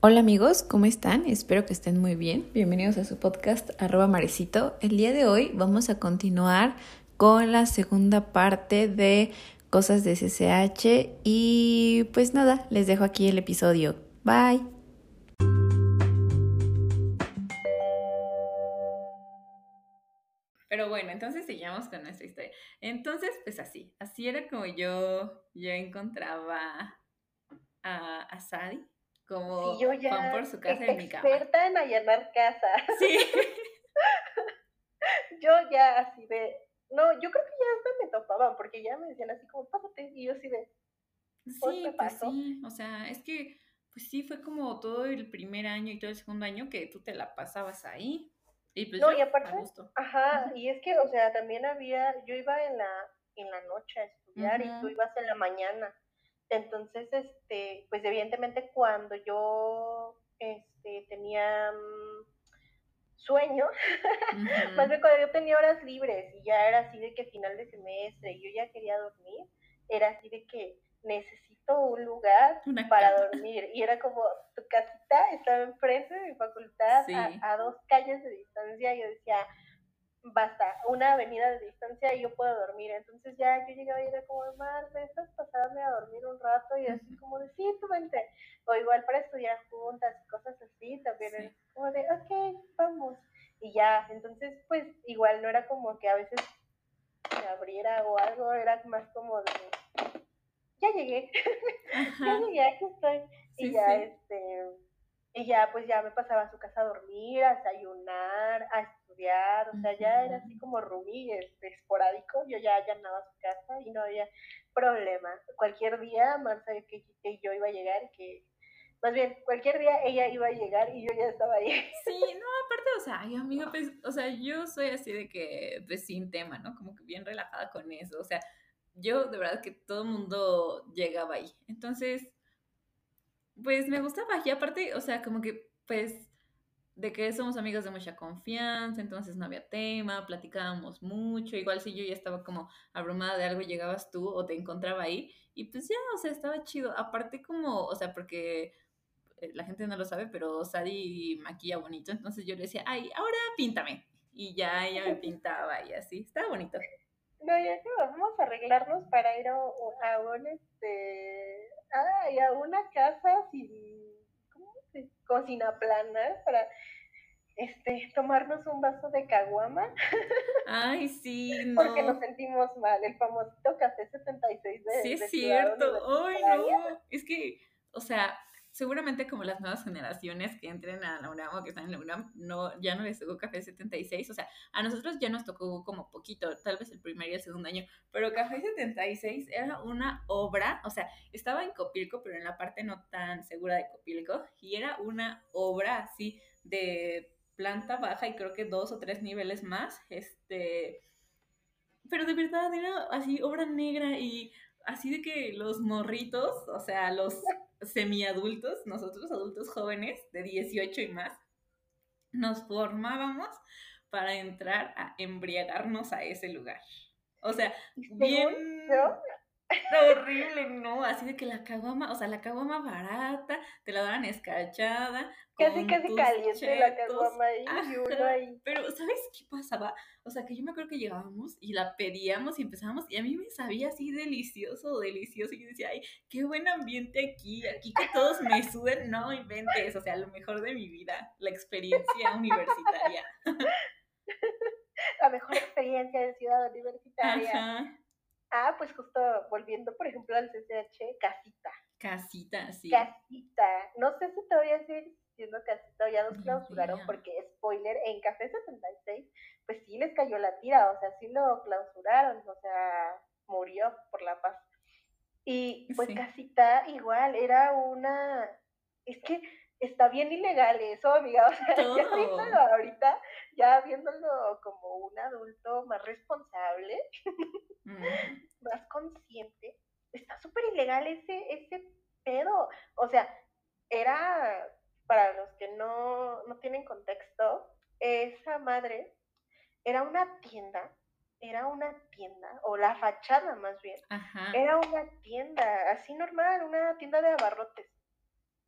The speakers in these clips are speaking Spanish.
Hola amigos, ¿cómo están? Espero que estén muy bien. Bienvenidos a su podcast arroba marecito. El día de hoy vamos a continuar con la segunda parte de cosas de CCH y pues nada, les dejo aquí el episodio. Bye. Pero bueno, entonces sigamos con nuestra historia. Entonces, pues así, así era como yo, yo encontraba a, a Sadi como yo ya por su casa en mi cama. Experta en allanar casa. Sí. yo ya así de, no, yo creo que ya hasta me topaban, porque ya me decían así como, pásate, y yo así de, sí, pues sí, o sea, es que, pues sí, fue como todo el primer año y todo el segundo año que tú te la pasabas ahí. Y pues no, y aparte, ajá, y es que, o sea, también había, yo iba en la, en la noche a estudiar y tú ibas en la mañana. Entonces, este, pues evidentemente cuando yo este, tenía mm, sueño, más bien cuando yo tenía horas libres y ya era así de que final de semestre y yo ya quería dormir, era así de que necesito un lugar para dormir. Y era como, tu casita estaba enfrente de mi facultad, a, a, dos calles de distancia, y yo decía, basta, una avenida de distancia y yo puedo dormir. Entonces ya yo llegaba y era como, Mar, ¿me pasarme a dormir un rato? Y así como de, sí, tú vente. O igual para estudiar juntas y cosas así, también como de, ok, vamos. Y ya, entonces pues igual no era como que a veces se abriera o algo, era más como de, ya llegué, ya llegué, aquí estoy. y ya, este, y ya pues ya me pasaba a su casa a dormir, a desayunar, a estudiar, o sea, ya era así como Rumi, este, esporádico, yo ya allanaba su casa y no había problema. Cualquier día Mar sabía que, que, yo iba a llegar que, más bien, cualquier día ella iba a llegar y yo ya estaba ahí. Sí, no, aparte, o sea, ay, amigo, pues, o sea, yo soy así de que, pues, sin tema, ¿no? Como que bien relajada con eso, o sea, yo de verdad que todo el mundo llegaba ahí. Entonces, pues me gustaba. Y aparte, o sea, como que, pues, de que somos amigos de mucha confianza, entonces no había tema, platicábamos mucho, igual si yo ya estaba como abrumada de algo, llegabas tú o te encontraba ahí, y pues ya, o sea, estaba chido, aparte como, o sea, porque eh, la gente no lo sabe, pero Sadi maquilla bonito, entonces yo le decía, ay, ahora píntame, y ya ella me pintaba y así, estaba bonito. No, ya que vamos a arreglarnos para ir a, a un, este, ay, a una casa sin, ¿cómo se? Cocina plana para este, tomarnos un vaso de caguama. Ay, sí, no. Porque nos sentimos mal, el famosito café 76 de Sí, es cierto. Ay, no. Es que, o sea, seguramente como las nuevas generaciones que entren a la UNAM o que están en la UNAM, no, ya no les tocó Café 76, o sea, a nosotros ya nos tocó como poquito, tal vez el primer y el segundo año, pero Café 76 era una obra, o sea, estaba en Copilco, pero en la parte no tan segura de Copilco, y era una obra así de planta baja y creo que dos o tres niveles más, este, pero de verdad era así obra negra y así de que los morritos, o sea, los semiadultos, nosotros adultos jóvenes de 18 y más, nos formábamos para entrar a embriagarnos a ese lugar. O sea, bien horrible, ¿no? Así de que la caguama, o sea, la caguama barata, te la daban escarchada. Casi, casi caliente la caguama ahí, ahí. Pero, ¿sabes qué pasaba? O sea, que yo me acuerdo que llegábamos y la pedíamos y empezábamos, y a mí me sabía así delicioso, delicioso, y yo decía, ay, qué buen ambiente aquí, aquí que todos me suben, no inventes, o sea, lo mejor de mi vida, la experiencia universitaria. la mejor experiencia de ciudad universitaria. Ajá. Ah, pues justo volviendo, por ejemplo, al CCH, casita. Casita, sí. Casita. No sé si todavía sigue siendo casita o ya los clausuraron, porque spoiler, en Café 76, pues sí les cayó la tira, o sea, sí lo clausuraron, o sea, murió por la paz. Y pues casita igual, era una, es que está bien ilegal eso, amiga, o sea, ya viéndolo ahorita, ya viéndolo como un adulto más responsable, más consciente, está súper ilegal ese, ese pedo. O sea, era para los que no, no tienen contexto, esa madre era una tienda, era una tienda, o la fachada más bien, era una tienda, así normal, una tienda de abarrotes.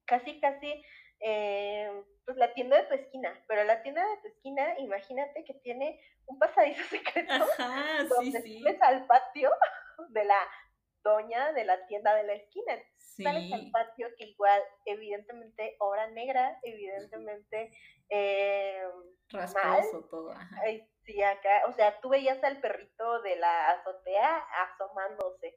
Casi, casi, eh, pues la tienda de tu esquina, pero la tienda de tu esquina, imagínate que tiene un pasadizo secreto Ajá, donde sí, subes al patio de la doña de la tienda de la esquina. Sales al patio que igual, evidentemente, obra negra, evidentemente, eh, rasposo todo. sí, acá, o sea, tú veías al perrito de la azotea asomándose.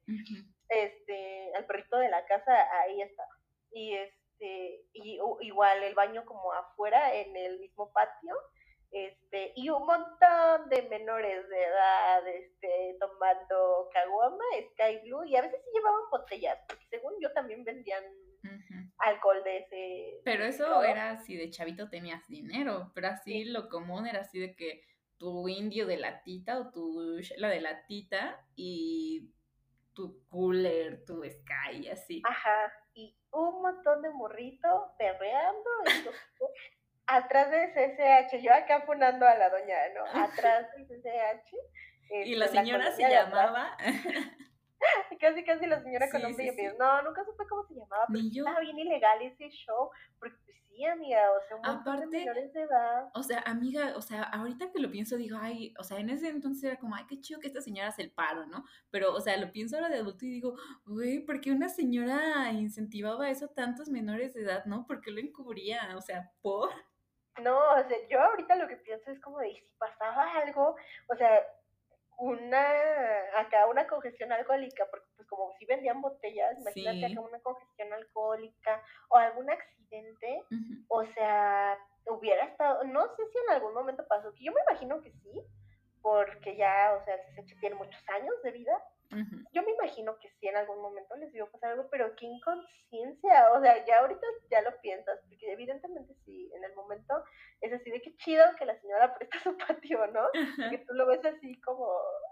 Este, al perrito de la casa, ahí estaba. Y este, y igual el baño como afuera, en el mismo patio este, y un montón de menores de edad, este, tomando caguama, Sky Blue, y a veces sí llevaban botellas, porque según yo también vendían alcohol de ese. Pero eso era si de chavito tenías dinero, pero así lo común era así de que tu indio de latita o tu la de latita y tu cooler, tu Sky, así. Ajá, un montón de morrito perreando. atrás de CCH, yo acá funando a la doña, ¿no? Atrás de CCH. y la este, señora se llamaba. casi, casi la señora con nombre y No, nunca supe cómo se llamaba, pero estaba bien ilegal ese show, porque sí, amiga, o sea, un Aparte, de menores de edad. O sea, amiga, o sea, ahorita que lo pienso, digo, ay, o sea, en ese entonces era como, ay, qué chido que esta señora hace el paro, ¿no? Pero, o sea, lo pienso ahora de adulto y digo, güey, ¿por qué una señora incentivaba eso a tantos menores de edad, no? ¿Por qué lo encubría? O sea, ¿por? No, o sea, yo ahorita lo que pienso es como de si pasaba algo, o sea, una, acá una congestión alcohólica, porque pues como si vendían botellas, imagínate acá una congestión alcohólica o algún accidente, o sea, hubiera estado, no sé si en algún momento pasó, que yo me imagino que sí, porque ya, o sea, se tiene muchos años de vida, yo me imagino que sí en algún momento les iba a pasar algo, pero qué inconsciencia, o sea, ya ahorita ya lo piensas, porque evidentemente sí, en el momento es así de qué chido que la señora presta su patio, ¿no? Que tú lo ves así como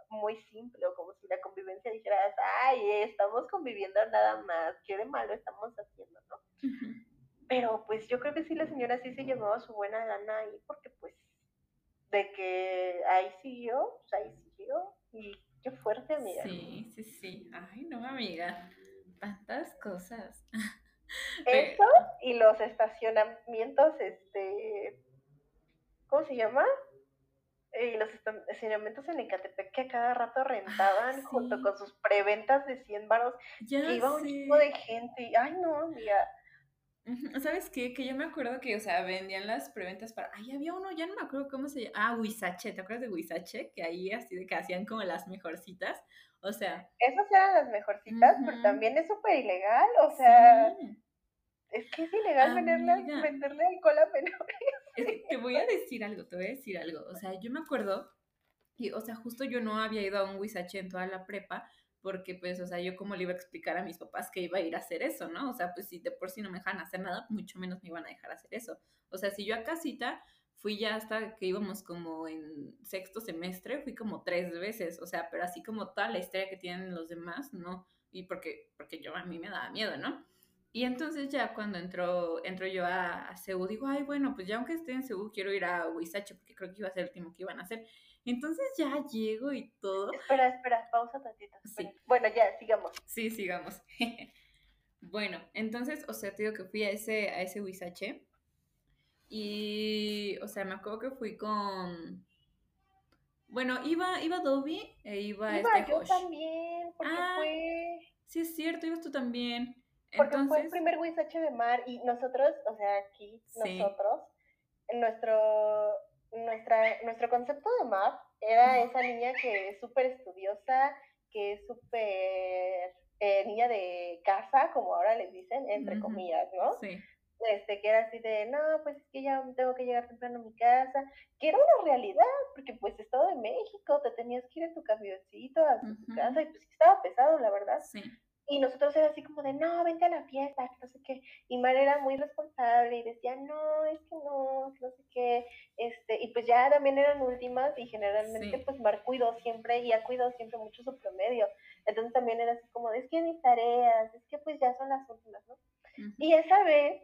muy simple, o como si la convivencia dijeras, ay, estamos conviviendo nada más, qué de malo estamos haciendo, ¿no? Pero pues yo creo que sí la señora sí se llevaba su buena gana ahí, porque pues de que ahí siguió, pues ahí siguió, y Qué fuerte, amiga. Sí, sí, sí. Ay, no, amiga. Tantas cosas. Eso y los estacionamientos, este, ¿cómo se llama? Y los estacionamientos en Ecatepec que a cada rato rentaban junto con sus preventas de 100 baros. Ya iba un tipo de gente. Ay, no, amiga. ¿Sabes qué? Que yo me acuerdo que, o sea, vendían las preventas para. Ay, había uno, ya no me acuerdo cómo se llama. Ah, Huizache, ¿te acuerdas de Huizache? Que ahí así de que hacían como las mejorcitas. O sea. Esas eran las mejorcitas, pero también es súper ilegal. O sea. Es que es ilegal venderle, venderle alcohol a menores. te voy a decir algo, te voy a decir algo. O sea, yo me acuerdo que, o sea, justo yo no había ido a un Huizache en toda la prepa porque pues, o sea, yo como le iba a explicar a mis papás que iba a ir a hacer eso, ¿no? O sea, pues si de por sí no me dejan hacer nada, mucho menos me iban a dejar hacer eso. O sea, si yo a casita fui ya hasta que íbamos como en sexto semestre, fui como tres veces, o sea, pero así como toda la historia que tienen los demás, no, y porque, porque yo a mí me daba miedo, ¿no? Y entonces ya cuando entro, entro yo a, a digo, ay, bueno, pues ya aunque esté en Seúl, quiero ir a Huizache, porque creo que iba a ser el último que iban a hacer. Entonces ya llego y todo. Espera, espera, pausa tantito. Sí. Bueno, ya, sigamos. Sí, sigamos. bueno, entonces, o sea, te digo que fui a ese, a ese Huizache. Y, o sea, me acuerdo que fui con... Bueno, iba, iba Dobby e iba, iba este yo también, porque ah, fue... Sí, es cierto, ibas tú también. Porque fue el primer Huizache de mar y nosotros, o sea, aquí, nosotros, nuestro nuestra, nuestro concepto de Mav era esa niña que es súper estudiosa, que es súper eh, niña de casa, como ahora les dicen, entre comillas, ¿no? Sí. Este, que era así de, no, pues es que ya tengo que llegar temprano a mi casa, que era una realidad, porque pues Estado de México, te tenías que ir en tu camioncito a tu casa, y pues estaba pesado, la verdad. Sí. Y nosotros era así como de, no, vente a la fiesta, que no sé qué. Y Mar era muy responsable y decía, no, es que no, que no sé qué. Este, y pues ya también eran últimas y generalmente pues Mar cuidó siempre y ha cuidado siempre mucho su promedio. Entonces también era así como, es que mis tareas, es que pues ya son las últimas, ¿no? Y esa vez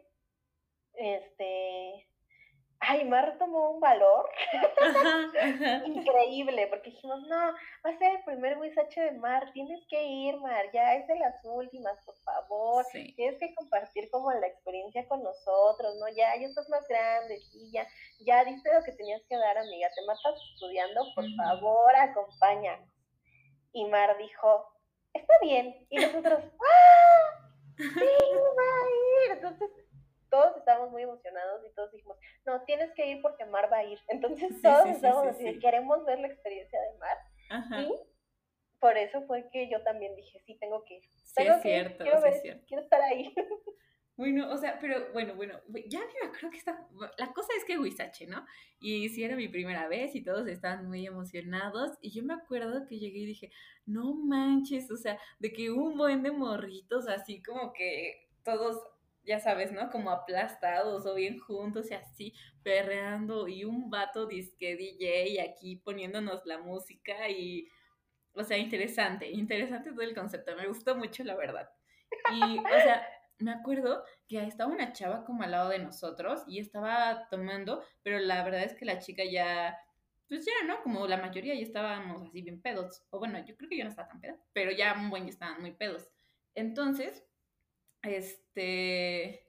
este, ay, Mar tomó un valor increíble, porque dijimos, no, va a ser el primer Wisache de Mar, tienes que ir, Mar, ya es de las últimas, por favor, tienes que compartir como la experiencia con nosotros, ¿no? Ya, ya estás más grande, y ya, ya diste lo que tenías que dar, amiga, te matas estudiando, por favor, acompáñanos. Y Mar dijo, está bien, y nosotros, ¡ah! Sí, va a ir. Entonces, todos estábamos muy emocionados y todos dijimos, no, tienes que ir porque Mar va a ir. Entonces todos estábamos así, queremos ver la experiencia de Mar. Y por eso fue que yo también dije, sí, tengo que ir. Sí, es cierto, quiero, es cierto. quiero estar ahí. Bueno, o sea, pero bueno, bueno, ya me acuerdo que está, la cosa es que Huizache, ¿no? Y sí era mi primera vez y todos estaban muy emocionados y yo me acuerdo que llegué y dije, no manches, o sea, de que un buen de morritos así como que todos ya sabes, ¿no? Como aplastados o bien juntos y así, perreando y un vato disque DJ aquí poniéndonos la música y, o sea, interesante, interesante todo el concepto, me gustó mucho la verdad. Y, o sea, me acuerdo que estaba una chava como al lado de nosotros y estaba tomando, pero la verdad es que la chica ya, pues ya, ¿no? Como la mayoría ya estábamos así bien pedos, o bueno, yo creo que yo no estaba tan peda, pero ya un buen ya estaban muy pedos. Entonces, este,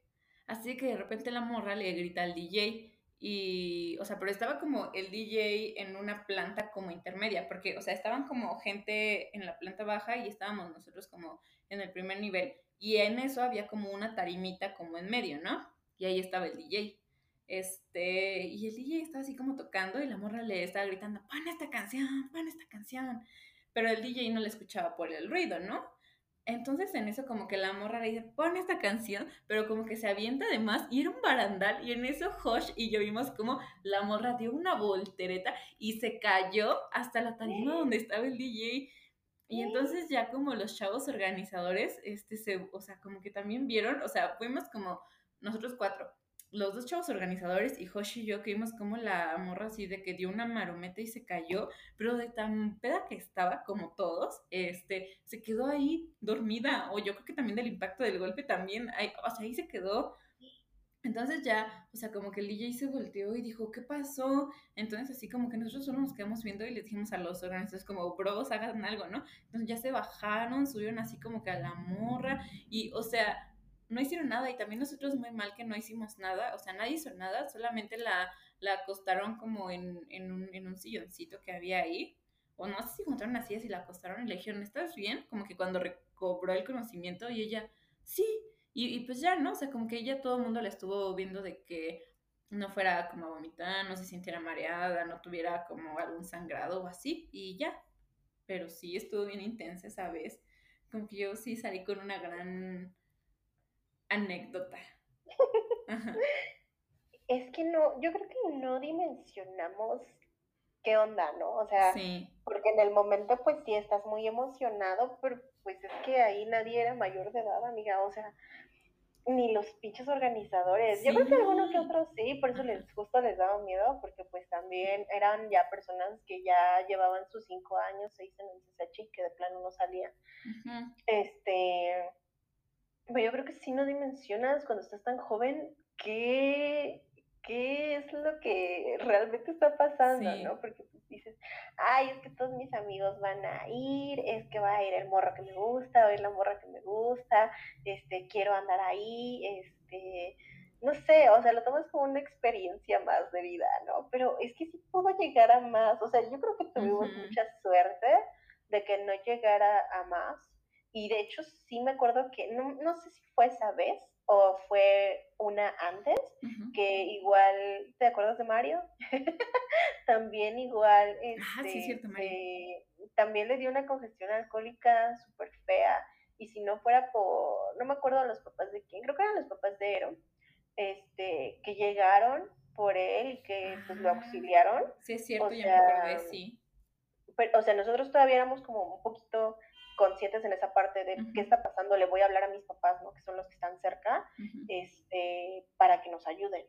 así que de repente la morra le grita al DJ y, o sea, pero estaba como el DJ en una planta como intermedia, porque, o sea, estaban como gente en la planta baja y estábamos nosotros como en el primer nivel y en eso había como una tarimita como en medio, ¿no? Y ahí estaba el DJ. Este, y el DJ estaba así como tocando y la morra le estaba gritando, pon esta canción, pon esta canción. Pero el DJ no le escuchaba por el ruido, ¿no? Entonces en eso como que la morra le dice, pon esta canción, pero como que se avienta de más y era un barandal y en eso Josh y yo vimos como la morra dio una voltereta y se cayó hasta la tarima donde estaba el DJ. Y entonces ya como los chavos organizadores, este, se, o sea, como que también vieron, o sea, fuimos como nosotros cuatro, los dos chavos organizadores y Hoshi y yo que vimos como la morra así de que dio una marometa y se cayó, pero de tan peda que estaba como todos, este, se quedó ahí dormida, o yo creo que también del impacto del golpe también, ahí, o sea, ahí se quedó. Entonces ya, o sea, como que el DJ se volteó y dijo, ¿qué pasó? Entonces así como que nosotros solo nos quedamos viendo y les dijimos a los organizadores como, bros, hagan algo, ¿no? Entonces ya se bajaron, subieron así como que a la morra y, o sea, no hicieron nada y también nosotros muy mal que no hicimos nada, o sea, nadie hizo nada, solamente la, la acostaron como en, en, un, en un silloncito que había ahí, o no sé si encontraron así y la acostaron y le dijeron, ¿estás bien? Como que cuando recobró el conocimiento y ella, sí, y, pues ya, ¿no? O sea, como que ella todo el mundo la estuvo viendo de que no fuera como a vomitar, no se sintiera mareada, no tuviera como algún sangrado o así, y ya. Pero sí, estuvo bien intensa esa vez. Como que yo sí salí con una gran anécdota. Es que no, yo creo que no dimensionamos qué onda, ¿no? O sea, porque en el momento pues sí estás muy emocionado, pero pues es que ahí nadie era mayor de edad, amiga, o sea, ni los pinches organizadores. Yo creo que algunos que otros sí, por eso les justo les daba miedo, porque pues también eran ya personas que ya llevaban sus cinco años, seis en el CSH que de plano no salían. Este, pero yo creo que si no dimensionas cuando estás tan joven qué, qué es lo que realmente está pasando, ¿no? Porque dices, ay, es que todos mis amigos van a ir, es que va a ir el morro que me gusta, va a ir la morra que me gusta, este, quiero andar ahí, este, no sé, o sea, lo tomas como una experiencia más de vida, ¿no? Pero es que sí puedo llegar a más, o sea, yo creo que tuvimos mucha suerte de que no llegara a más, y de hecho sí me acuerdo que, no, no sé si fue esa vez o fue una antes, que igual, ¿te acuerdas de Mario? también igual, ah, sí, cierto, Mario. Este, también le dio una congestión alcohólica súper fea, y si no fuera por, no me acuerdo los papás de quién, creo que eran los papás de Ero, este, que llegaron por él y que pues lo ah, auxiliaron. Sí, es cierto, ya me acordé, sí. Pero, o sea, nosotros todavía éramos como un poquito conscientes en esa parte de qué está pasando, le voy a hablar a mis papás, ¿no? Que son los que están cerca, este, para que nos ayuden.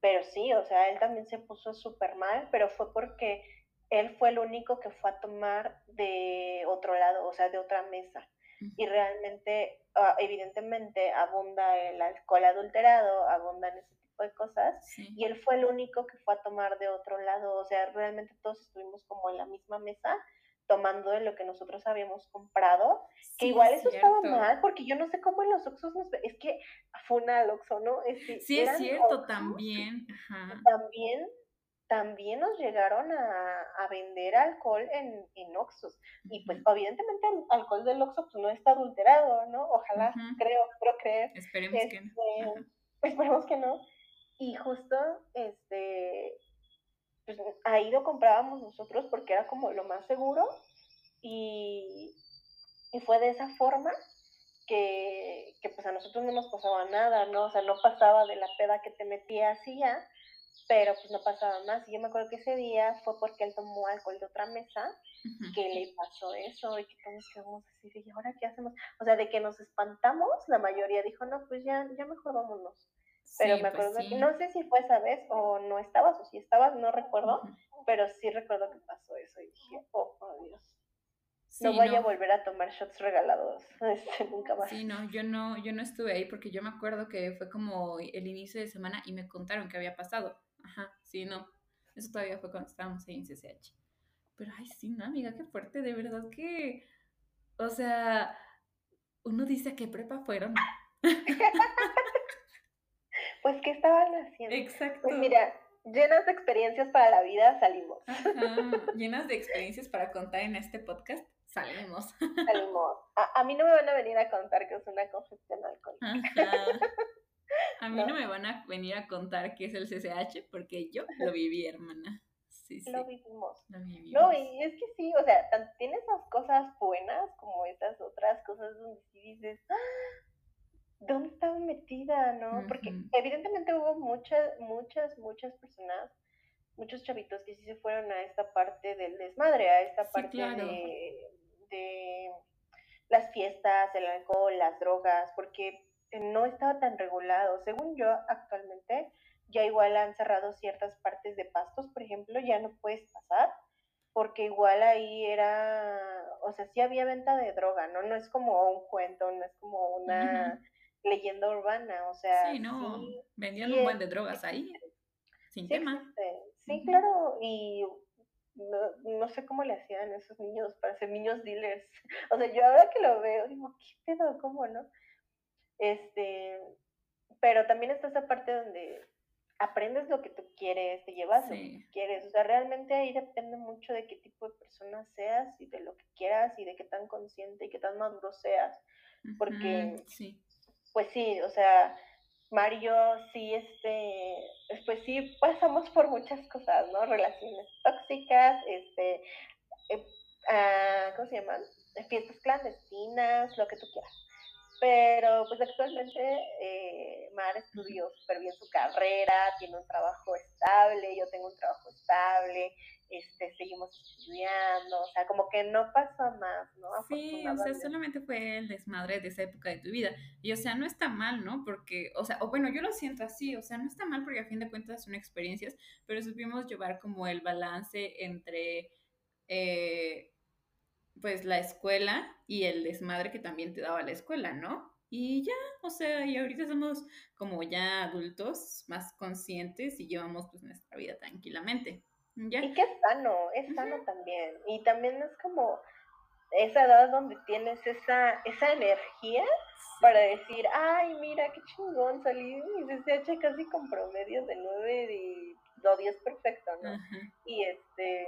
Pero sí, o sea, él también se puso súper mal, pero fue porque él fue el único que fue a tomar de otro lado, o sea, de otra mesa. Y realmente, ah, evidentemente, abunda el alcohol adulterado, abundan ese tipo tipo de cosas. Y él fue el único que fue a tomar de otro lado. O sea, realmente todos estuvimos como en la misma mesa tomando de lo que nosotros habíamos comprado, que igual eso estaba mal, porque yo no sé cómo en los Oxxos nos... Es que fue una Oxxo, ¿no? sí, es cierto, también. También también nos llegaron a, vender alcohol en, en Oxxos. Y pues evidentemente el alcohol del Oxxo pues, no está adulterado, ¿no? Ojalá, creo, creo creer. Esperemos que no. Este, esperemos que no. Y justo, este, pues ahí lo comprábamos nosotros porque era como lo más seguro. Y, y fue de esa forma que, que, pues a nosotros no nos pasaba nada, ¿no? O sea, no pasaba de la peda que te metías y ya, pero pues no pasaba más. Y yo me acuerdo que ese día fue porque él tomó alcohol de otra mesa que le pasó eso y que todos quedamos así, y ahora qué hacemos. O sea, de que nos espantamos, la mayoría dijo, no, pues ya, ya mejor vámonos. Pero me pues acuerdo no sé si fue esa vez o no estabas o si estabas, no recuerdo, pero sí recuerdo que pasó eso y dije, oh, por Dios. no voy a volver a tomar shots regalados, este, nunca más. Sí, no, yo no, yo no estuve ahí porque yo me acuerdo que fue como el inicio de semana y me contaron que había pasado. Ajá, sí, no. Eso todavía fue cuando estábamos ahí en CCH. Pero, ay, sí, no, amiga, qué fuerte, de verdad que. O sea, uno dice a qué prepa fueron. pues, ¿qué estaban haciendo? Exacto. Pues mira, llenas de experiencias para la vida, salimos. llenas de experiencias para contar en este podcast, salimos. Salimos. A, a, mí no me van a venir a contar que es una congestión alcohólica. Ajá. A mí no. me van a venir a contar qué es el CCH porque yo lo viví, hermana. Sí, sí. Lo vivimos. No, y es que sí, o sea, tiene esas cosas buenas como esas otras cosas donde sí dices, ¡Ah! ¿Dónde estaba metida, no? Porque evidentemente hubo muchas, muchas, muchas personas, muchos chavitos que sí se fueron a esta parte del desmadre, a esta parte de, de las fiestas, el alcohol, las drogas, porque no estaba tan regulado. Según yo, actualmente ya igual han cerrado ciertas partes de pastos, por ejemplo, ya no puedes pasar, porque igual ahí era, o sea, sí había venta de droga, ¿no? No es como un cuento, no es como una leyenda urbana, o sea... Sí, no, vendían un buen de drogas ahí, sin tema. Sí, claro, y no, no, sé cómo le hacían esos niños para ser niños dealers. O sea, yo ahora que lo veo, digo, ¿qué pedo? ¿Cómo no? Este, pero también está esa parte donde aprendes lo que tú quieres, te llevas lo que quieres. O sea, realmente ahí depende mucho de qué tipo de persona seas y de lo que quieras y de qué tan consciente y qué tan maduro seas. Porque, sí. Pues sí, o sea, Mario sí, este, pues sí, pasamos por muchas cosas, ¿no? Relaciones tóxicas, este, eh, ah, ¿cómo se llaman? Fiestas clandestinas, lo que tú quieras. Pero pues actualmente eh, Mar estudió súper bien su carrera, tiene un trabajo estable, yo tengo un trabajo estable, este, seguimos estudiando, o sea, como que no pasó más, ¿no? Sí, o sea, solamente fue el desmadre de esa época de tu vida. Y o sea, no está mal, ¿no? Porque, o sea, o bueno, yo lo siento así, o sea, no está mal porque a fin de cuentas son experiencias, pero supimos llevar como el balance entre... Eh, pues la escuela y el desmadre que también te daba la escuela, ¿no? Y ya, o sea, y ahorita somos como ya adultos más conscientes y llevamos pues nuestra vida tranquilamente. ¿Ya? Y que es sano, es sano también. Y también es como esa edad donde tienes esa, esa energía para decir, ay, mira, qué chingón, salí y mi CCH casi con promedio de 9 y, o 10 perfecto, ¿no? Y este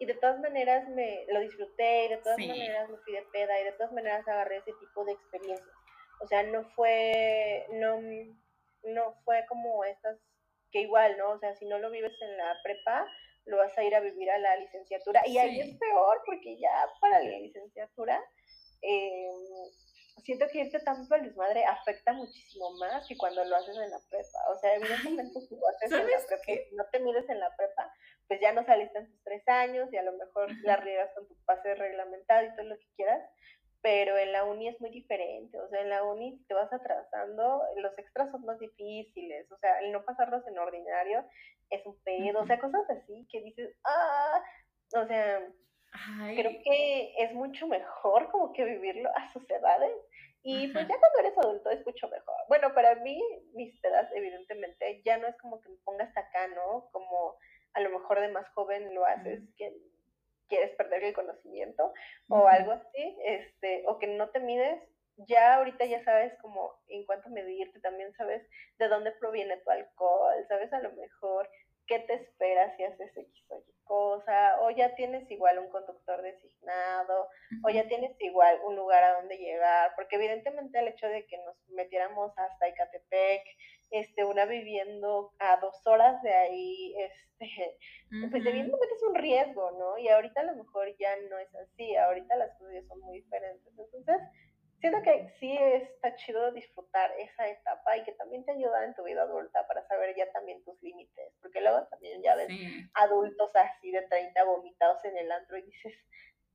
y de todas maneras me lo disfruté y de todas maneras me fui de peda y de todas maneras agarré ese tipo de experiencias. O sea, no fue, no, no fue como estas que igual, ¿no? O sea, si no lo vives en la prepa, lo vas a ir a vivir a la licenciatura. Y ahí es peor porque ya para la licenciatura, eh, siento que irte tanto al desmadre afecta muchísimo más que cuando lo haces en la prepa. O sea, evidentemente si lo haces en la prepa, no te mides en la prepa, pues ya no saliste en tus tres años y a lo mejor la riegas con tu pase reglamentado y todo lo que quieras, pero en la uni es muy diferente, o sea, en la uni te vas atrasando, los extras son más difíciles, o sea, el no pasarlos en ordinario es un pedo, o sea, cosas así que dices, ah, o sea, creo que es mucho mejor como que vivirlo a sus edades Y pues ya cuando eres adulto es mucho mejor. Bueno, para mí, mis pedas, evidentemente, ya no es como que me ponga hasta acá, ¿no? Como a lo mejor de más joven lo haces, que quieres perder el conocimiento o algo así, este, o que no te mides, ya ahorita ya sabes como en cuánto medirte, también sabes de dónde proviene tu alcohol, sabes a lo mejor qué te esperas si haces X o Y cosa, o ya tienes igual un conductor designado, o ya tienes igual un lugar a donde llegar, porque evidentemente el hecho de que nos metiéramos hasta Icatepec, este, una viviendo a dos horas de ahí, este, pues evidentemente es un riesgo, ¿no? Y ahorita a lo mejor ya no es así, ahorita las cosas son muy diferentes. Entonces, siento que sí está chido disfrutar esa etapa y que también te ayuda en tu vida adulta para saber ya también tus límites, porque luego también ya ves adultos así de 30 vomitados en el antro y dices,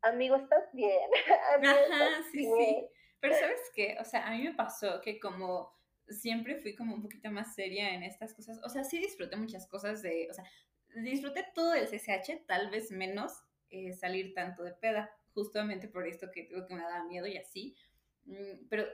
amigo, ¿estás bien? Ajá, sí, sí. Pero sabes qué, o sea, a mí me pasó que como siempre fui como un poquito más seria en estas cosas, o sea, sí disfruté muchas cosas de, o sea, disfruté todo el CCH, tal vez menos eh, salir tanto de peda, justamente por esto que tengo que me daba miedo y así, Mm, pero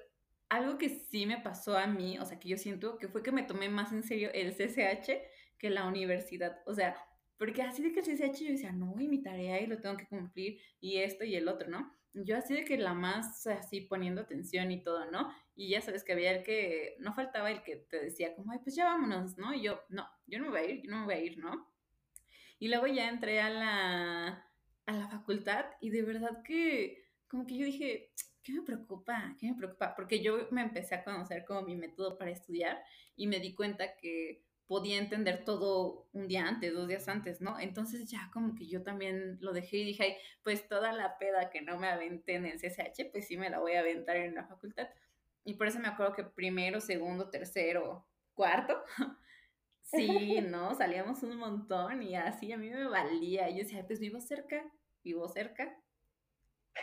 algo que sí me pasó a mí, o sea, que yo siento que fue que me tomé más en serio el CCH que la universidad. O sea, porque así de que el CCH yo decía, no, y mi tarea y lo tengo que cumplir y esto y el otro, ¿no? Yo así de que la más así poniendo atención y todo, ¿no? Y ya sabes que había el que, no faltaba el que te decía como, ay, pues ya vámonos, ¿no? Y yo, no, yo no me voy a ir, yo no me voy a ir, ¿no? Y luego ya entré a la, a la facultad y de verdad que, como que yo dije, ¿qué me preocupa? ¿Qué me preocupa? Porque yo me empecé a conocer como mi método para estudiar y me di cuenta que podía entender todo un día antes, dos días antes, ¿no? Entonces ya como que yo también lo dejé y dije, pues toda la peda que no me aventé en el CSH, pues sí me la voy a aventar en la facultad. Y por eso me acuerdo que primero, segundo, tercero, cuarto, sí, ¿no? Salíamos un montón y así a mí me valía. Y yo decía, pues vivo cerca, vivo cerca.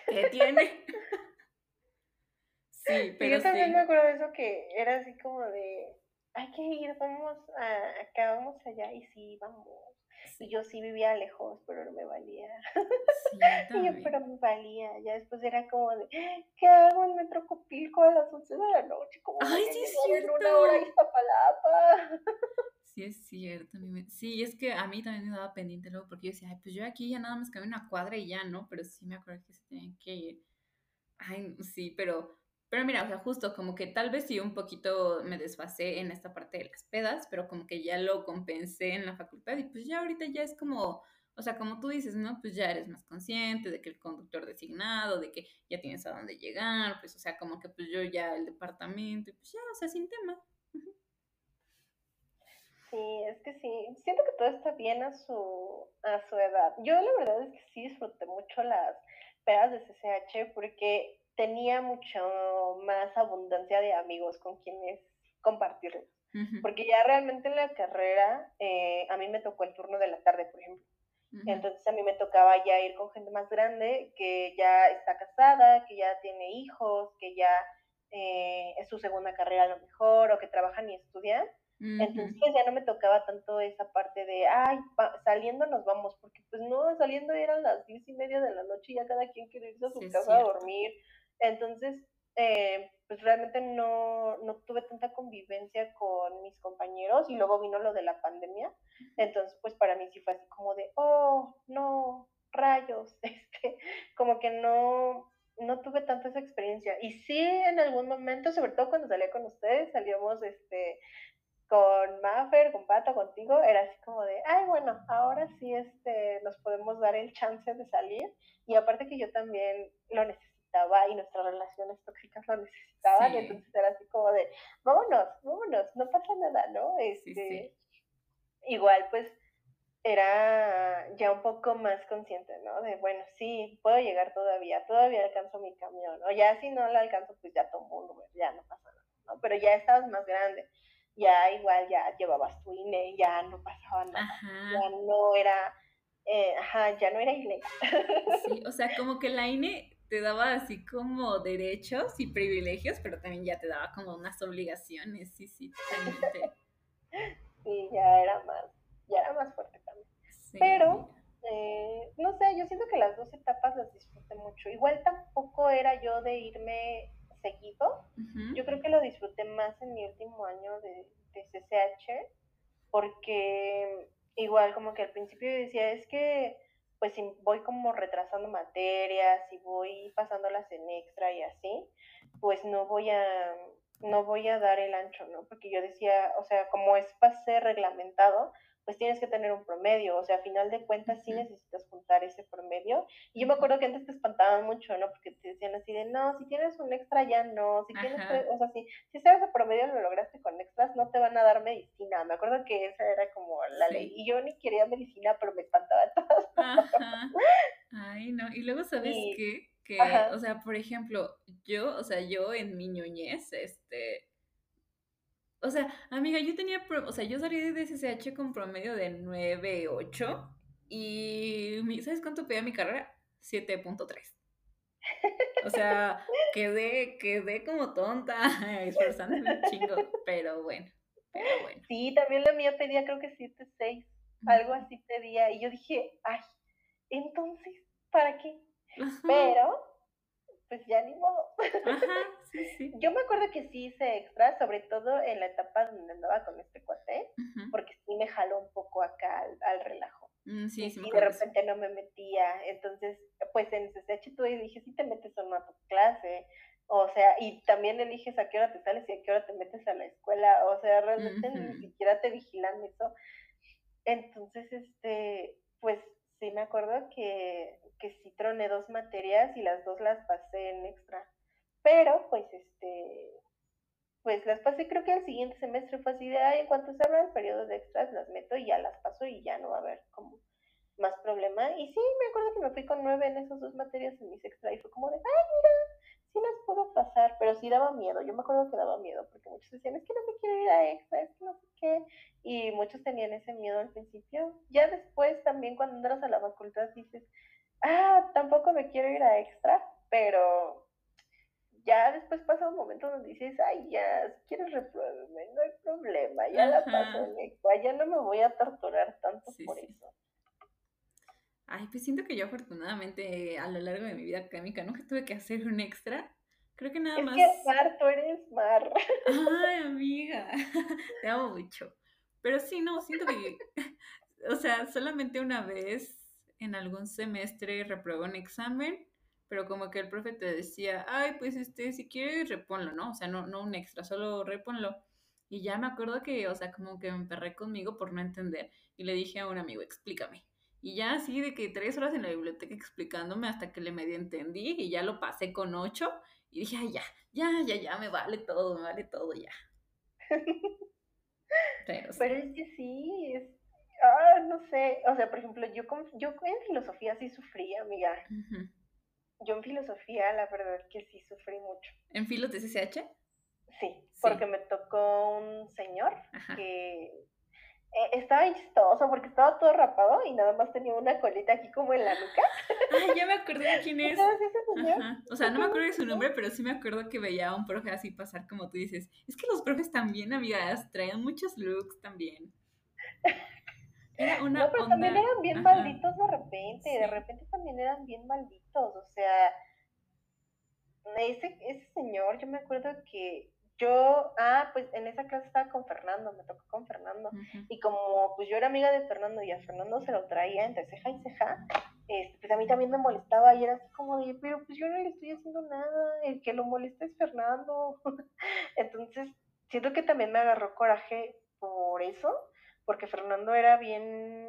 ¿Qué tiene? Sí, pero yo también me acuerdo de eso que era así como de, hay que ir, vamos a, acá, vamos allá, y sí, vamos. Y yo sí vivía lejos, pero no me valía. Sí, y yo, pero me valía. Ya después era como de, ¿qué hago en Metro Copilco a las 11 de la noche? Como Ay, sí es cierto. una hora palapa. Sí, es cierto. Sí, es que a mí también me daba pendiente luego porque yo decía, Ay, pues yo aquí ya nada más camino una cuadra y ya, ¿no? Pero sí me acuerdo que se tenían que ir. Ay, sí, pero pero mira, o sea, justo como que tal vez sí un poquito me desfasé en esta parte de las pedas, pero como que ya lo compensé en la facultad y pues ya ahorita ya es como, o sea, como tú dices, ¿no? Pues ya eres más consciente de que el conductor designado, de que ya tienes a dónde llegar, pues o sea, como que pues yo ya el departamento y pues ya, o sea, sin tema. Sí, es que sí, siento que todo está bien a su, a su edad. Yo la verdad es que sí disfruté mucho las pedas de CCH porque tenía mucho más abundancia de amigos con quienes compartirlos. Porque ya realmente en la carrera, eh, a mí me tocó el turno de la tarde, por ejemplo. Entonces a mí me tocaba ya ir con gente más grande que ya está casada, que ya tiene hijos, que ya eh, es su segunda carrera a lo mejor, o que trabajan y estudian. Entonces ya no me tocaba tanto esa parte de, ay, saliendo nos vamos, porque pues no, saliendo eran las diez y media de la noche y ya cada quien quiere irse a su casa a dormir entonces, eh, pues realmente no, no, tuve tanta convivencia con mis compañeros y luego vino lo de la pandemia. Entonces, pues para mí sí fue así como de, oh, no, rayos, este, como que no, no tuve tanta esa experiencia. Y sí, en algún momento, sobre todo cuando salía con ustedes, salíamos este, con Maffer, con Pato, contigo, era así como de, ay, bueno, ahora sí este, nos podemos dar el chance de salir. Y aparte que yo también lo necesito y nuestras relaciones tóxicas lo necesitaban, entonces era así como de, vámonos, vámonos, no pasa nada, ¿no? Este, Igual, pues, era ya un poco más consciente, ¿no? De, bueno, sí, puedo llegar todavía, todavía alcanzo mi camión, o ya si no lo alcanzo, pues ya tomo un Uber, ya no pasa nada, ¿no? Pero ya estabas más grande, ya igual ya llevabas tu INE, ya no pasaba nada, ya no era... Eh, ajá, ya no era ilegal. Sí, o sea, como que la INE te daba así como derechos y privilegios, pero también ya te daba como unas obligaciones, sí, sí, totalmente. Sí, ya era más, ya era más fuerte también. Pero, eh, no sé, yo siento que las dos etapas las disfruté mucho. Igual tampoco era yo de irme seguido. Yo creo que lo disfruté más en mi último año de, de CCH, porque igual como que al principio yo decía, es que pues si voy como retrasando materias, y voy pasándolas en extra y así, pues no voy a no voy a dar el ancho, ¿no? Porque yo decía, o sea, como es pase reglamentado, pues tienes que tener un promedio, o sea, a final de cuentas sí necesitas juntar ese promedio. Y yo me acuerdo que antes te espantaban mucho, ¿no? Porque te decían así de, no, si tienes un extra ya no, si tienes, o sea, si, si sabes el promedio lo lograste con extras, no te van a dar medicina. Me acuerdo que esa era como la ley. Y yo ni quería medicina, pero me espantaba todo. Ajá. Ay, no. Y luego, ¿sabes qué? Que, o sea, por ejemplo, yo, o sea, yo en mi ñoñez, este, o sea, amiga, yo tenía, o sea, yo salí de SSH con promedio de 9, 8 y ¿sabes cuánto pedía mi carrera? 7.3. O sea, quedé, quedé como tonta, esforzándome un chingo, pero bueno, pero bueno. Sí, también la mía pedía creo que 7.6, algo así pedía, y yo dije, ay, entonces, ¿para qué? Pero pues ya ni modo. Ajá, sí, sí. Yo me acuerdo que sí hice extra, sobre todo en la etapa donde andaba con este cuate, porque sí me jaló un poco acá al, relajo. Mm, sí, sí, y de repente no me metía. Entonces, pues en CCH tuve dije, si te metes o no a tu clase. O sea, y también eliges a qué hora te sales y a qué hora te metes a la escuela. O sea, realmente ni siquiera te vigilan eso. Entonces, este, pues sí me acuerdo que, que sí troné dos materias y las dos las pasé en extra. Pero, pues, este, pues las pasé, creo que el siguiente semestre fue así de, ay, en cuanto se abra el periodo de extras, las meto y ya las paso y ya no va a haber como más problema. Y sí, me acuerdo que me fui con nueve en esas dos materias en mis extra y fue como de, ay, mira, sí las puedo pasar, pero sí daba miedo. Yo me acuerdo que daba miedo porque muchos decían, es que no me quiero ir a extra, es que no sé qué. Y muchos tenían ese miedo al principio. Ya después también cuando entras a la facultad dices, ah, tampoco me quiero ir a extra, pero ya después pasa un momento donde dices, ay, ya, si quieres repruébeme, no hay problema, ya la paso en extra, ya no me voy a torturar tanto por eso. Ay, pues siento que yo afortunadamente a lo largo de mi vida académica nunca tuve que hacer un extra. Creo que nada es más. Que Mar, tú eres Mar. Ay, amiga. Te amo mucho. Pero sí, no, siento que. o sea, solamente una vez en algún semestre reprobó un examen, pero como que el profe te decía, ay, pues este, si quieres, reponlo, ¿no? O sea, no, no un extra, solo reponlo. Y ya me acuerdo que, o sea, como que me emperré conmigo por no entender. Y le dije a un amigo, explícame. Y ya así de que tres horas en la biblioteca explicándome hasta que le medio entendí y ya lo pasé con ocho y dije, ay, ya, ya, ya, ya, me vale todo, me vale todo ya. Pero, es que sí, es, ah, no sé, o sea, por ejemplo, yo, yo en filosofía sí sufrí, amiga. Yo en filosofía, la verdad que sí sufrí mucho. ¿En filo de CCH? Sí, porque me tocó un señor que eh, estaba chistoso porque estaba todo rapado y nada más tenía una colita aquí como en la nuca. Ay, ya me acordé de quién es. O sea, no me acuerdo de su nombre, pero sí me acuerdo que veía a un profe así pasar como tú dices. Es que los profes también, amigas, traían muchos looks también. Era una no, pero también eran bien malditos de repente, de repente también eran bien malditos, o sea, ese, ese señor, yo me acuerdo que yo, ah, pues en esa clase estaba con Fernando, me tocó con Fernando. Y como pues yo era amiga de Fernando y a Fernando se lo traía entre ceja y ceja, este, pues a mí también me molestaba y era así como de, pero pues yo no le estoy haciendo nada, el que lo molesta es Fernando. Entonces, siento que también me agarró coraje por eso, porque Fernando era bien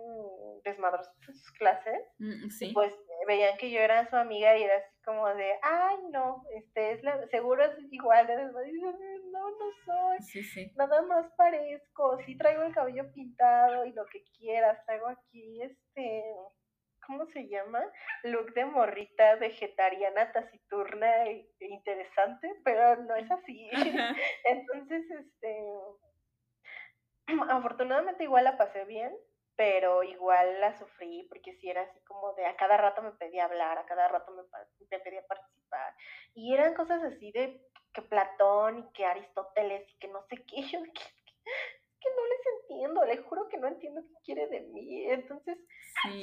desmadroso en sus clases. Mm, sí. pues veían que yo era su amiga y era así como de, ay, no, este es la, seguro es igual de no, no soy, sí, sí. nada más parezco, sí traigo el cabello pintado y lo que quieras, traigo aquí este, ¿cómo se llama? Look de morrita vegetariana, taciturna e interesante, pero no es así. Entonces, este, afortunadamente igual la pasé bien, pero igual la sufrí porque si era así como de a cada rato me pedía hablar, a cada rato me, pedía participar. Y eran cosas así de que Platón y que Aristóteles y que no sé qué. que no les entiendo, le juro que no entiendo qué quiere de mí. Entonces,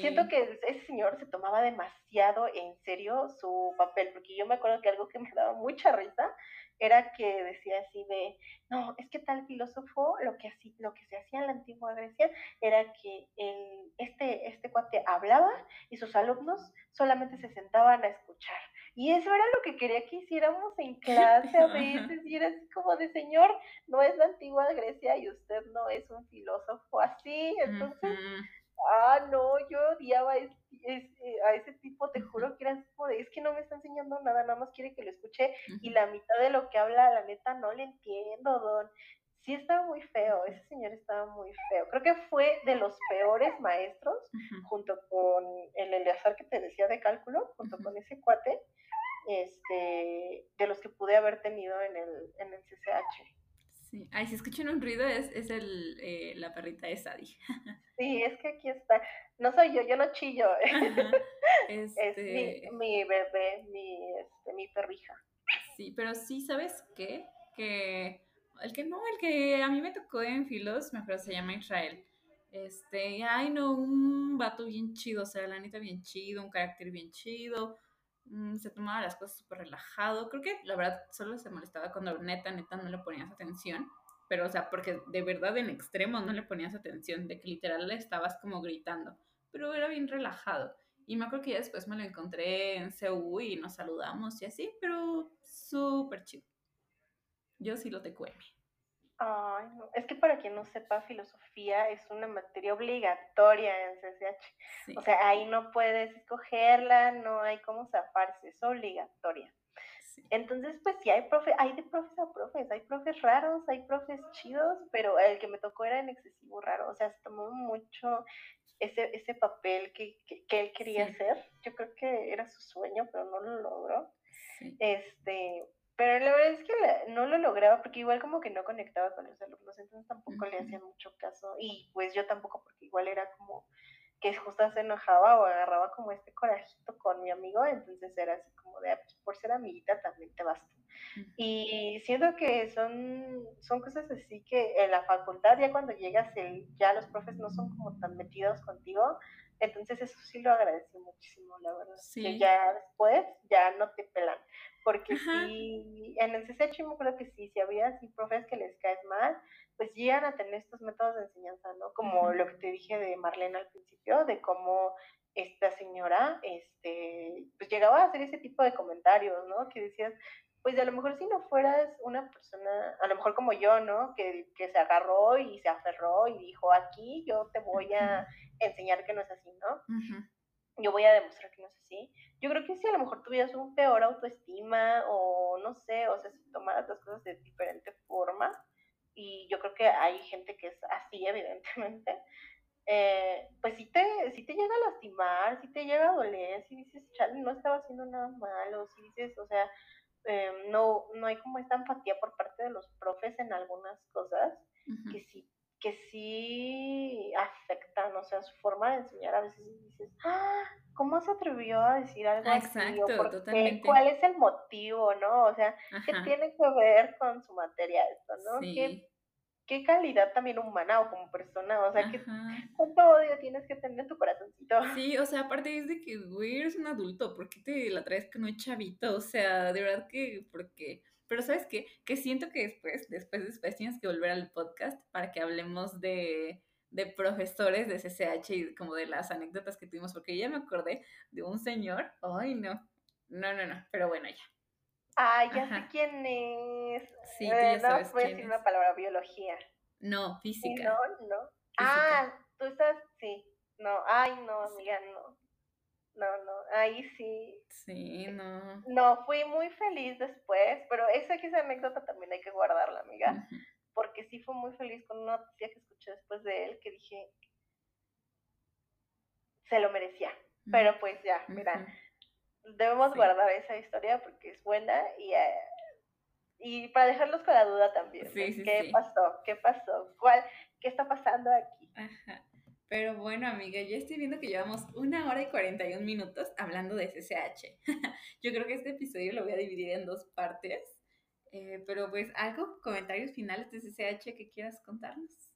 siento que ese señor se tomaba demasiado en serio su papel, porque yo me acuerdo que algo que me daba mucha risa era que decía así de, no, es que tal filósofo, lo que, así, lo que se hacía en la antigua Grecia era que el, este, este cuate hablaba y sus alumnos solamente se sentaban a escuchar. Y eso era lo que quería que hiciéramos en clase a veces, y era así como de, señor, no es la antigua Grecia y usted no es un filósofo así, entonces... Ah, no, yo odiaba a ese, tipo, te juro que era como de, es que no me está enseñando nada, nada más quiere que lo escuche y la mitad de lo que habla, la neta, no le entiendo, don. Sí estaba muy feo, ese señor estaba muy feo. Creo que fue de los peores maestros, junto con el Eleazar que te decía de cálculo, junto con ese cuate, este, de los que pude haber tenido en el, en el CCH. Sí. Ay, si escuchan un ruido es, es el, eh, la perrita de Sadie. Sí, es que aquí está. No soy yo, yo no chillo. Es este mi, bebé, mi, este, mi perrija. Sí, pero sí, ¿sabes qué? Que el que no, el que a mí me tocó en Filos, me acuerdo, se llama Israel. Este, ay no, un vato bien chido, o sea, la neta bien chido, un carácter bien chido, se tomaba las cosas súper relajado. Creo que la verdad solo se molestaba cuando neta, neta no le ponías atención. Pero, o sea, porque de verdad en extremo no le ponías atención, de que literal le estabas como gritando. Pero era bien relajado. Y me acuerdo que ya después me lo encontré en CU y nos saludamos y así, pero súper chido. Yo sí lo te cueme. Ay, no. Es que para quien no sepa, filosofía es una materia obligatoria en CCH. O sea, ahí no puedes escogerla, no hay cómo zafarse, es obligatoria. Entonces, pues sí, hay, profe, hay de profes a profes, hay profes raros, hay profes chidos, pero el que me tocó era en excesivo raro, o sea, se tomó mucho ese, ese papel que, que, él quería hacer. Yo creo que era su sueño, pero no lo logró. Este, pero la verdad es que no lo lograba porque igual como que no conectaba con los alumnos, entonces tampoco le hacía mucho caso y pues yo tampoco porque igual era como que justo se enojaba o agarraba como este corajito con mi amigo, entonces era así como de, ah, pues por ser amiguita también te basta. Y siento que son, son cosas así que en la facultad ya cuando llegas, el, ya los profes no son como tan metidos contigo, entonces eso sí lo agradecí muchísimo, la verdad. Que ya después ya no te pelan. Porque si en el CCH me acuerdo que sí, si había así profes que les caes mal, pues llegan a tener estos métodos de enseñanza, ¿no? Como lo que te dije de Marlene al principio, de cómo esta señora, este, pues llegaba a hacer ese tipo de comentarios, ¿no? Que decías, pues a lo mejor si no fueras una persona, a lo mejor como yo, ¿no? Que, que se agarró y se aferró y dijo, aquí yo te voy a enseñar que no es así, ¿no? Yo voy a demostrar que no es así. Yo creo que si a lo mejor tuvieras un peor autoestima o no sé, o sea, si tomaras las cosas de diferente forma, y yo creo que hay gente que es así, evidentemente, eh, pues si te, si te llega a lastimar, si te llega a doler, si dices, chale, no estaba haciendo nada malo, si dices, o sea, eh, no, no hay como esta empatía por parte de los profes en algunas cosas, que sí que sí afectan, o sea, su forma de enseñar a veces dices, ah, ¿cómo se atrevió a decir algo así? totalmente. ¿Cuál es el motivo, no? O sea, ¿qué tiene que ver con su materia esto, no? ¿Qué, ¿Qué, calidad también humana o como persona, o sea, ¿qué, ¿cuánto odio tienes que tener en tu corazoncito? Sí, o sea, aparte es de que, güey, eres un adulto, ¿por qué te la traes con un chavito? O sea, de verdad que, porque pero ¿sabes qué? Que siento que después, después, después tienes que volver al podcast para que hablemos de, de profesores de CCH y como de las anécdotas que tuvimos, porque ya me acordé de un señor, ay no, no, no, no, pero bueno, ya. Ah, ya sé quién es. Sí, tú ya eh, sabes no, voy a decir una palabra, biología. No, física. no, no. Ah, tú estás, sí. No, ay, no, amiga, no. No, no, ahí sí. Sí, no. No, fui muy feliz después, pero esa, esa anécdota también hay que guardarla, amiga. Porque sí fue muy feliz con una noticia que escuché después de él que dije, se lo merecía. Pero pues ya, mira, debemos guardar esa historia porque es buena y, eh, y para dejarlos con la duda también. ¿Qué pasó? ¿Qué pasó? ¿Cuál? ¿Qué está pasando aquí? Ajá. Pero bueno, amiga, ya estoy viendo que llevamos una hora y 41 minutos hablando de SSH. Yo creo que este episodio lo voy a dividir en dos partes. Eh, pero pues, ¿algo? ¿Comentarios finales de SSH que quieras contarnos?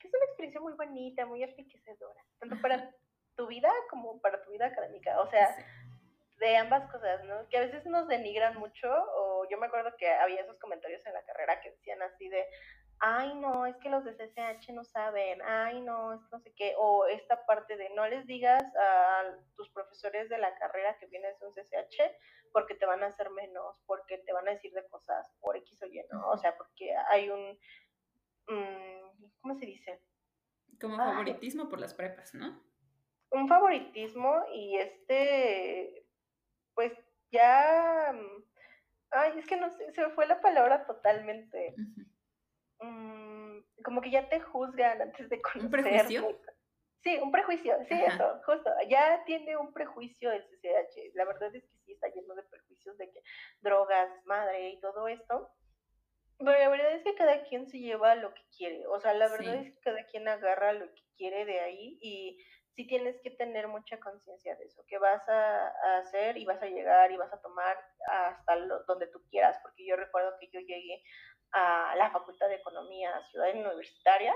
que es una experiencia muy bonita, muy enriquecedora, tanto para tu vida como para tu vida académica. O sea, de ambas cosas, ¿no? Que a veces nos denigran mucho, o yo me acuerdo que había esos comentarios en la carrera que decían así de, ay no, es que los de CCH no saben, ay no, es no sé qué, o esta parte de no les digas a tus profesores de la carrera que vienes de un CCH porque te van a hacer menos, porque te van a decir de cosas por X o Y, ¿no? O sea, porque hay un, mm, ¿cómo se dice? Como favoritismo por las prepas, ¿no? Un favoritismo y este, pues ya, mm, ay, es que no sé, se me fue la palabra totalmente. Mm, como que ya te juzgan antes de conocer. ¿Un prejuicio? Sí, un prejuicio, sí, eso, justo. Ya tiene un prejuicio el CCH. La verdad es que sí está lleno de prejuicios de que drogas, madre y todo esto. Pero la verdad es que cada quien se lleva lo que quiere. O sea, la verdad es que cada quien agarra lo que quiere de ahí y sí tienes que tener mucha conciencia de eso, que vas a, hacer y vas a llegar y vas a tomar hasta donde tú quieras, porque yo recuerdo que yo llegué a la Facultad de Economía Ciudad Universitaria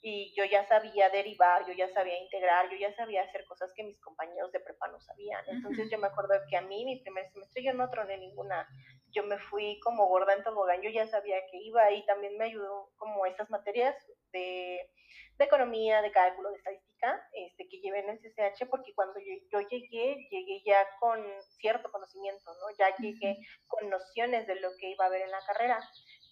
y yo ya sabía derivar, yo ya sabía integrar, yo ya sabía hacer cosas que mis compañeros de prepa no sabían. Entonces yo me acuerdo que a mí, mi primer semestre, yo no troné ninguna, yo me fui como gorda en tobogán, yo ya sabía que iba y también me ayudó como estas materias de, de economía, de cálculo, de estadística, este, que llevé en el CCH, porque cuando yo, yo llegué, llegué ya con cierto conocimiento, ¿no? Ya llegué con nociones de lo que iba a haber en la carrera.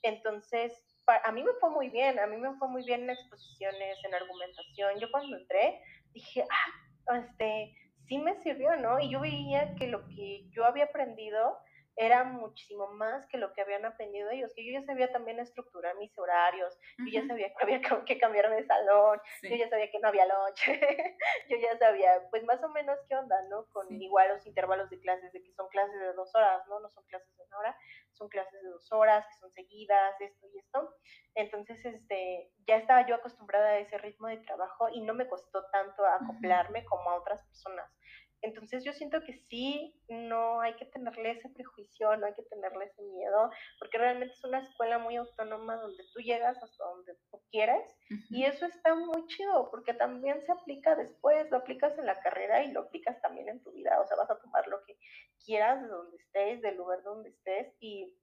Entonces, a mí me fue muy bien, a mí me fue muy bien en exposiciones, en argumentación. Yo cuando entré dije, ah, este, sí me sirvió, ¿no? Y yo veía que lo que yo había aprendido era muchísimo más que lo que habían aprendido ellos, que yo ya sabía también estructurar mis horarios, yo ya sabía que había que cambiarme de salón, yo ya sabía que no había lunch, yo ya sabía, pues más o menos qué onda, ¿no? Con igual los intervalos de clases, de que son clases de dos horas, ¿no? No son clases de una hora, son clases de dos horas, que son seguidas, esto y esto. Entonces, este, ya estaba yo acostumbrada a ese ritmo de trabajo y no me costó tanto acoplarme como a otras personas. Entonces yo siento que sí, no hay que tenerle ese prejuicio, no hay que tenerle ese miedo, porque realmente es una escuela muy autónoma donde tú llegas hasta donde tú quieres y eso está muy chido, porque también se aplica después, lo aplicas en la carrera y lo aplicas también en tu vida, o sea, vas a tomar lo que quieras de donde estés, del lugar donde estés y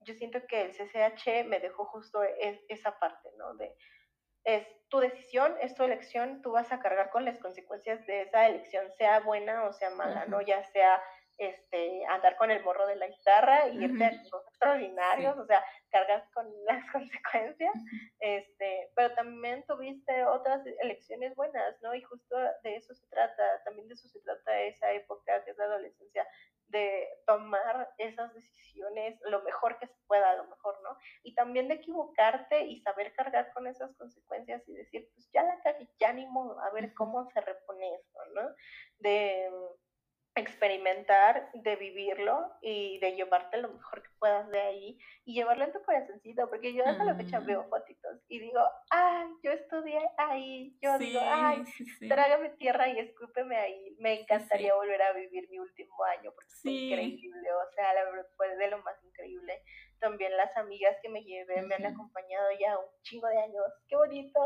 yo siento que el CCH me dejó justo e, esa parte, ¿no? De es tu decisión, es tu elección, tú vas a cargar con las consecuencias de esa elección, sea buena o sea mala, ¿no? Ya sea este, andar con el morro de la guitarra y irte a cosas extraordinarios, o sea, cargas con las consecuencias, este, pero también tuviste otras elecciones buenas, ¿no? Y justo de eso se trata, también de eso se trata esa época que es la adolescencia, de tomar esas decisiones lo mejor que se pueda, a lo mejor, ¿no? Y también de equivocarte y saber cargar con esas consecuencias y decir, pues ya la cagué, ya ni modo, a ver cómo se repone esto, ¿no? De experimentar, de vivirlo y de llevarte lo mejor que puedas de ahí y llevarlo en tu corazoncito, porque yo hasta la fecha veo mm. fotitos y digo, ay, yo estudié ahí, yo digo, ay, trágame tierra y escúpeme ahí, me encantaría volver a vivir mi último año porque fue increíble, o sea, la verdad fue de lo más increíble. También las amigas que me llevé me han acompañado ya un chingo de años, qué bonito,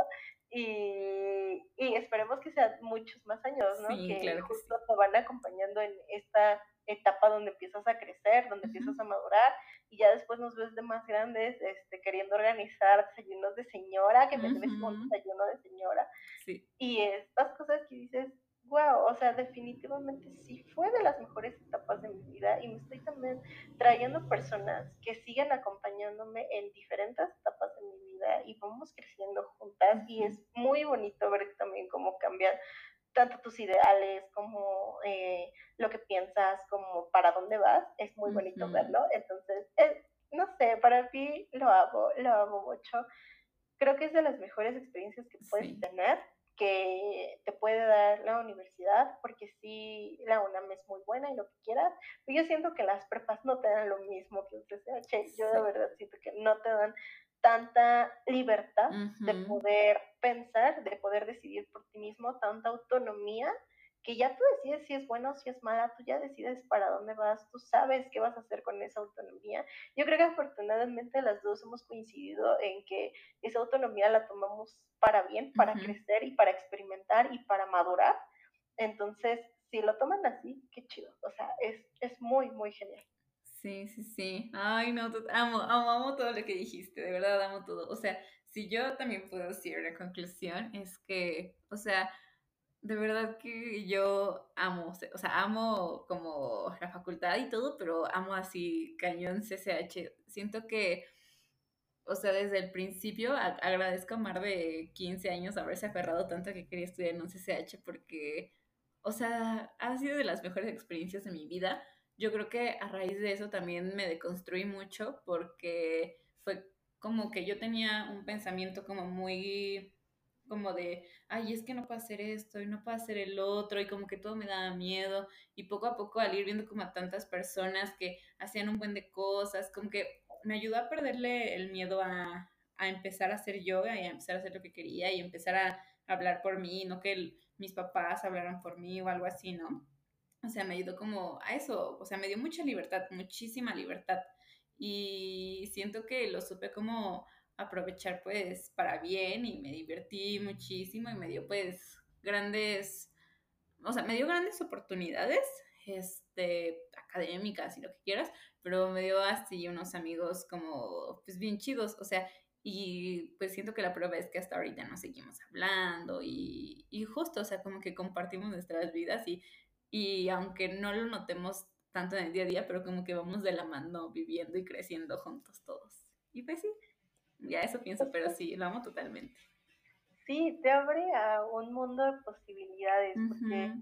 y, y, esperemos que sean muchos más años, ¿no? que justo te van acompañando en esta etapa donde empiezas a crecer, donde empiezas a madurar y ya después nos ves de más grandes este, queriendo organizar desayunos de señora, que me uh un desayuno de señora. Sí. Y estas cosas que dices, wow, o sea, definitivamente sí fue de las mejores etapas de mi vida y me estoy también trayendo personas que siguen acompañándome en diferentes etapas de mi vida y vamos creciendo juntas y es muy bonito ver también cómo cambian tanto tus ideales como eh, lo que piensas, como para dónde vas, es muy bonito verlo. Entonces, no sé, para mí lo hago, lo amo mucho. Creo que es de las mejores experiencias que puedes tener que te puede dar la universidad, porque sí, la UNAM es muy buena y lo que quieras, pero yo siento que las prepas no te dan lo mismo que un CCH, yo de verdad siento que no te dan tanta libertad de poder pensar, de poder decidir por ti mismo, tanta autonomía que ya tú decides si es bueno o si es mala, tú ya decides para dónde vas, tú sabes qué vas a hacer con esa autonomía. Yo creo que afortunadamente las dos hemos coincidido en que esa autonomía la tomamos para bien, para crecer y para experimentar y para madurar. Entonces, si lo toman así, qué chido. O sea, es, es muy, muy genial. Sí, sí, sí. Ay, no, amo, amo, amo todo lo que dijiste, de verdad amo todo. O sea, si yo también puedo decir una conclusión, es que, o sea, de verdad que yo amo, o sea, amo como la facultad y todo, pero amo así cañón CCH. Siento que, o sea, desde el principio agradezco a Mar de 15 años haberse aferrado tanto que quería estudiar en un CCH porque, o sea, ha sido de las mejores experiencias de mi vida. Yo creo que a raíz de eso también me deconstruí mucho porque fue como que yo tenía un pensamiento como muy como de, ay, es que no puedo hacer esto y no puedo hacer el otro y como que todo me daba miedo y poco a poco al ir viendo como a tantas personas que hacían un buen de cosas, como que me ayudó a perderle el miedo a, a empezar a hacer yoga y a empezar a hacer lo que quería y empezar a hablar por mí, no que mis papás hablaran por mí o algo así, ¿no? O sea, me ayudó como a eso, o sea, me dio mucha libertad, muchísima libertad. Y siento que lo supe como aprovechar pues para bien y me divertí muchísimo y me dio pues grandes, o sea, me dio grandes oportunidades, este, académicas y lo que quieras, pero me dio así unos amigos como pues bien chidos, o sea, y pues siento que la prueba es que hasta ahorita nos seguimos hablando y, y justo, o sea, como que compartimos nuestras vidas y, y aunque no lo notemos tanto en el día a día, pero como que vamos de la mano viviendo y creciendo juntos todos. Y pues sí, ya eso pienso, pero sí, lo amo totalmente. Sí, te abre a un mundo de posibilidades, porque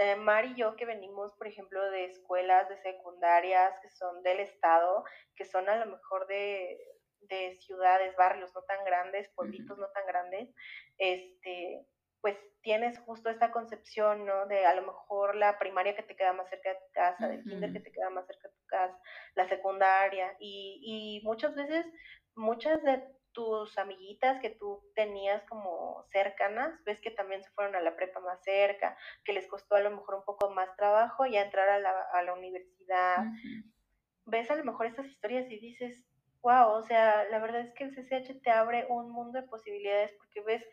eh, Mar y yo que venimos, por ejemplo, de escuelas, de secundarias, que son del estado, que son a lo mejor de, de ciudades, barrios no tan grandes, pueblitos no tan grandes, este, pues tienes justo esta concepción, ¿no? De a lo mejor la primaria que te queda más cerca de tu casa, del kinder que te queda más cerca de tu casa, la secundaria, y, y muchas veces muchas de tus amiguitas que tú tenías como cercanas, ves que también se fueron a la prepa más cerca, que les costó a lo mejor un poco más trabajo ya entrar a la, a la universidad. Ves a lo mejor estas historias y dices, wow, o sea, la verdad es que el CCH te abre un mundo de posibilidades porque ves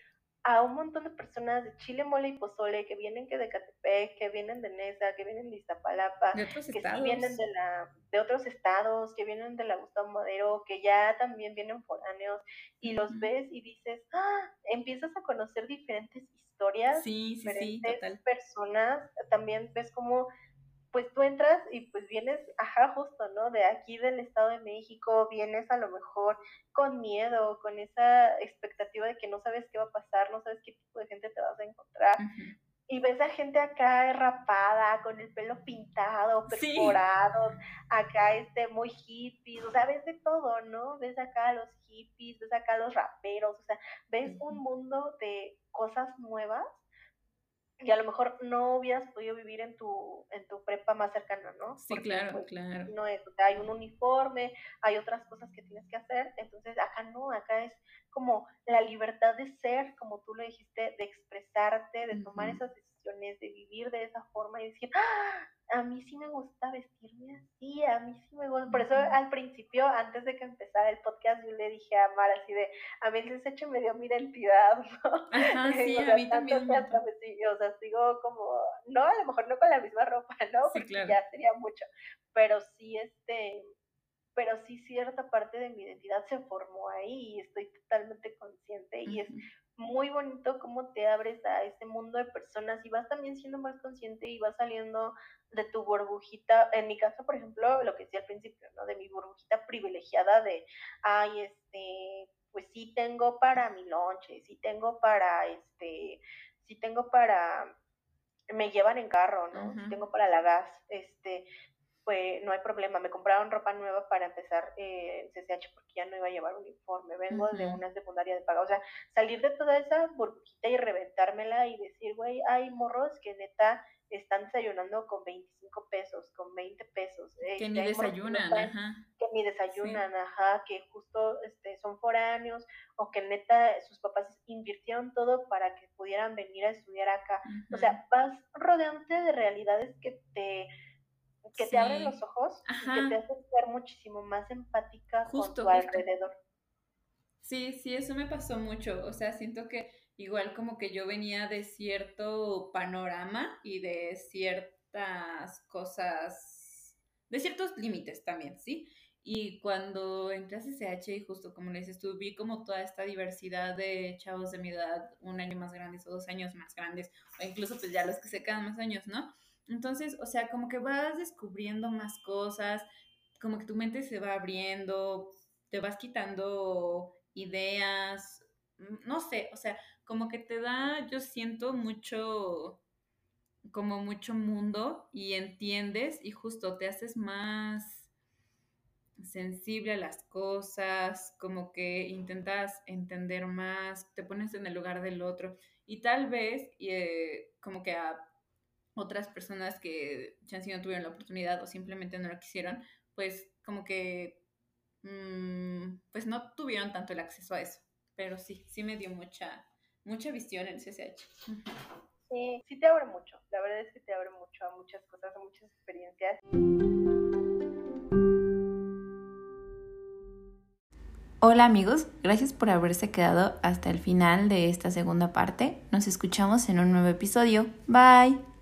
a un montón de personas de Chile, Mole y Pozole que vienen que de Catepec, que vienen de Nesa, que vienen de Iztapalapa, que sí vienen de, la, de otros estados, que vienen de la Gustavo Madero, que ya también vienen foráneos, y los ves y dices, ¡ah! empiezas a conocer diferentes historias, sí, sí, diferentes personas, también ves cómo pues tú entras y pues vienes, ajá, justo, ¿no? De aquí del Estado de México, vienes a lo mejor con miedo, con esa expectativa de que no sabes qué va a pasar, no sabes qué tipo de gente te vas a encontrar. Y ves a gente acá rapada, con el pelo pintado, perforado, acá este, muy hippies, o sea, ves de todo, ¿no? Ves acá a los hippies, ves acá a los raperos, o sea, ves un mundo de cosas nuevas y a lo mejor no hubieras podido vivir en tu, en tu prepa más cercana, ¿no? Sí, claro, pues, claro. No es, hay un uniforme, hay otras cosas que tienes que hacer, entonces acá no, acá es como la libertad de ser, como tú lo dijiste, de expresarte, de tomar esas decisiones, de vivir de esa forma y decir, ¡Ah! A mí sí me gusta vestirme así, a mí sí me gusta. Por eso al principio, antes de que empezara el podcast, yo le dije a Mar así de, a mí el hecho me dio mi identidad, ¿no? Ajá, sí, a mí también. o sea, sigo como, no, a lo mejor no con la misma ropa, ¿no? Sí, claro. ya sería mucho, pero sí, este, pero sí cierta parte de mi identidad se formó ahí y estoy totalmente consciente y es muy bonito cómo te abres a ese mundo de personas y vas también siendo más consciente y vas saliendo de tu burbujita, en mi caso, por ejemplo, lo que decía al principio, ¿no? De mi burbujita privilegiada de, ay, este, pues sí tengo para mi lonche, sí tengo para, este, sí tengo para, me llevan en carro, ¿no? Sí tengo para la gas, este, pues no hay problema, me compraron ropa nueva para empezar eh, el CCH porque ya no iba a llevar uniforme, vengo de una secundaria de paga, o sea, salir de toda esa burbujita y reventármela y decir, güey, hay morros que neta están desayunando con 25 pesos, con 20 pesos. que este, ni desayunan, ajá. Que ni desayunan, ajá, que justo este, son foráneos o que neta sus papás invirtieron todo para que pudieran venir a estudiar acá. O sea, vas rodeante de realidades que te que te abren los ojos y que te hacen ser muchísimo más empática con tu alrededor. Sí, sí, eso me pasó mucho. O sea, siento que igual como que yo venía de cierto panorama y de ciertas cosas, de ciertos límites también, ¿sí? Y cuando entré a CCH, y justo como le dices tú, vi como toda esta diversidad de chavos de mi edad, un año más grandes o dos años más grandes, o incluso pues ya los que se quedan más años, ¿no? Entonces, o sea, como que vas descubriendo más cosas, como que tu mente se va abriendo, te vas quitando ideas, mm, no sé, o sea, como que te da, yo siento mucho, como mucho mundo y entiendes y justo te haces más sensible a las cosas, como que intentas entender más, te pones en el lugar del otro y tal vez eh, como que a otras personas que si no tuvieron la oportunidad o simplemente no lo quisieron, pues como que mm, pues no tuvieron tanto el acceso a eso. Pero sí, sí me dio mucha, mucha visión en CCH. Sí, sí te abre mucho. La verdad es que te abre mucho a muchas cosas, a muchas experiencias. Hola amigos, gracias por haberse quedado hasta el final de esta segunda parte. Nos escuchamos en un nuevo episodio. Bye.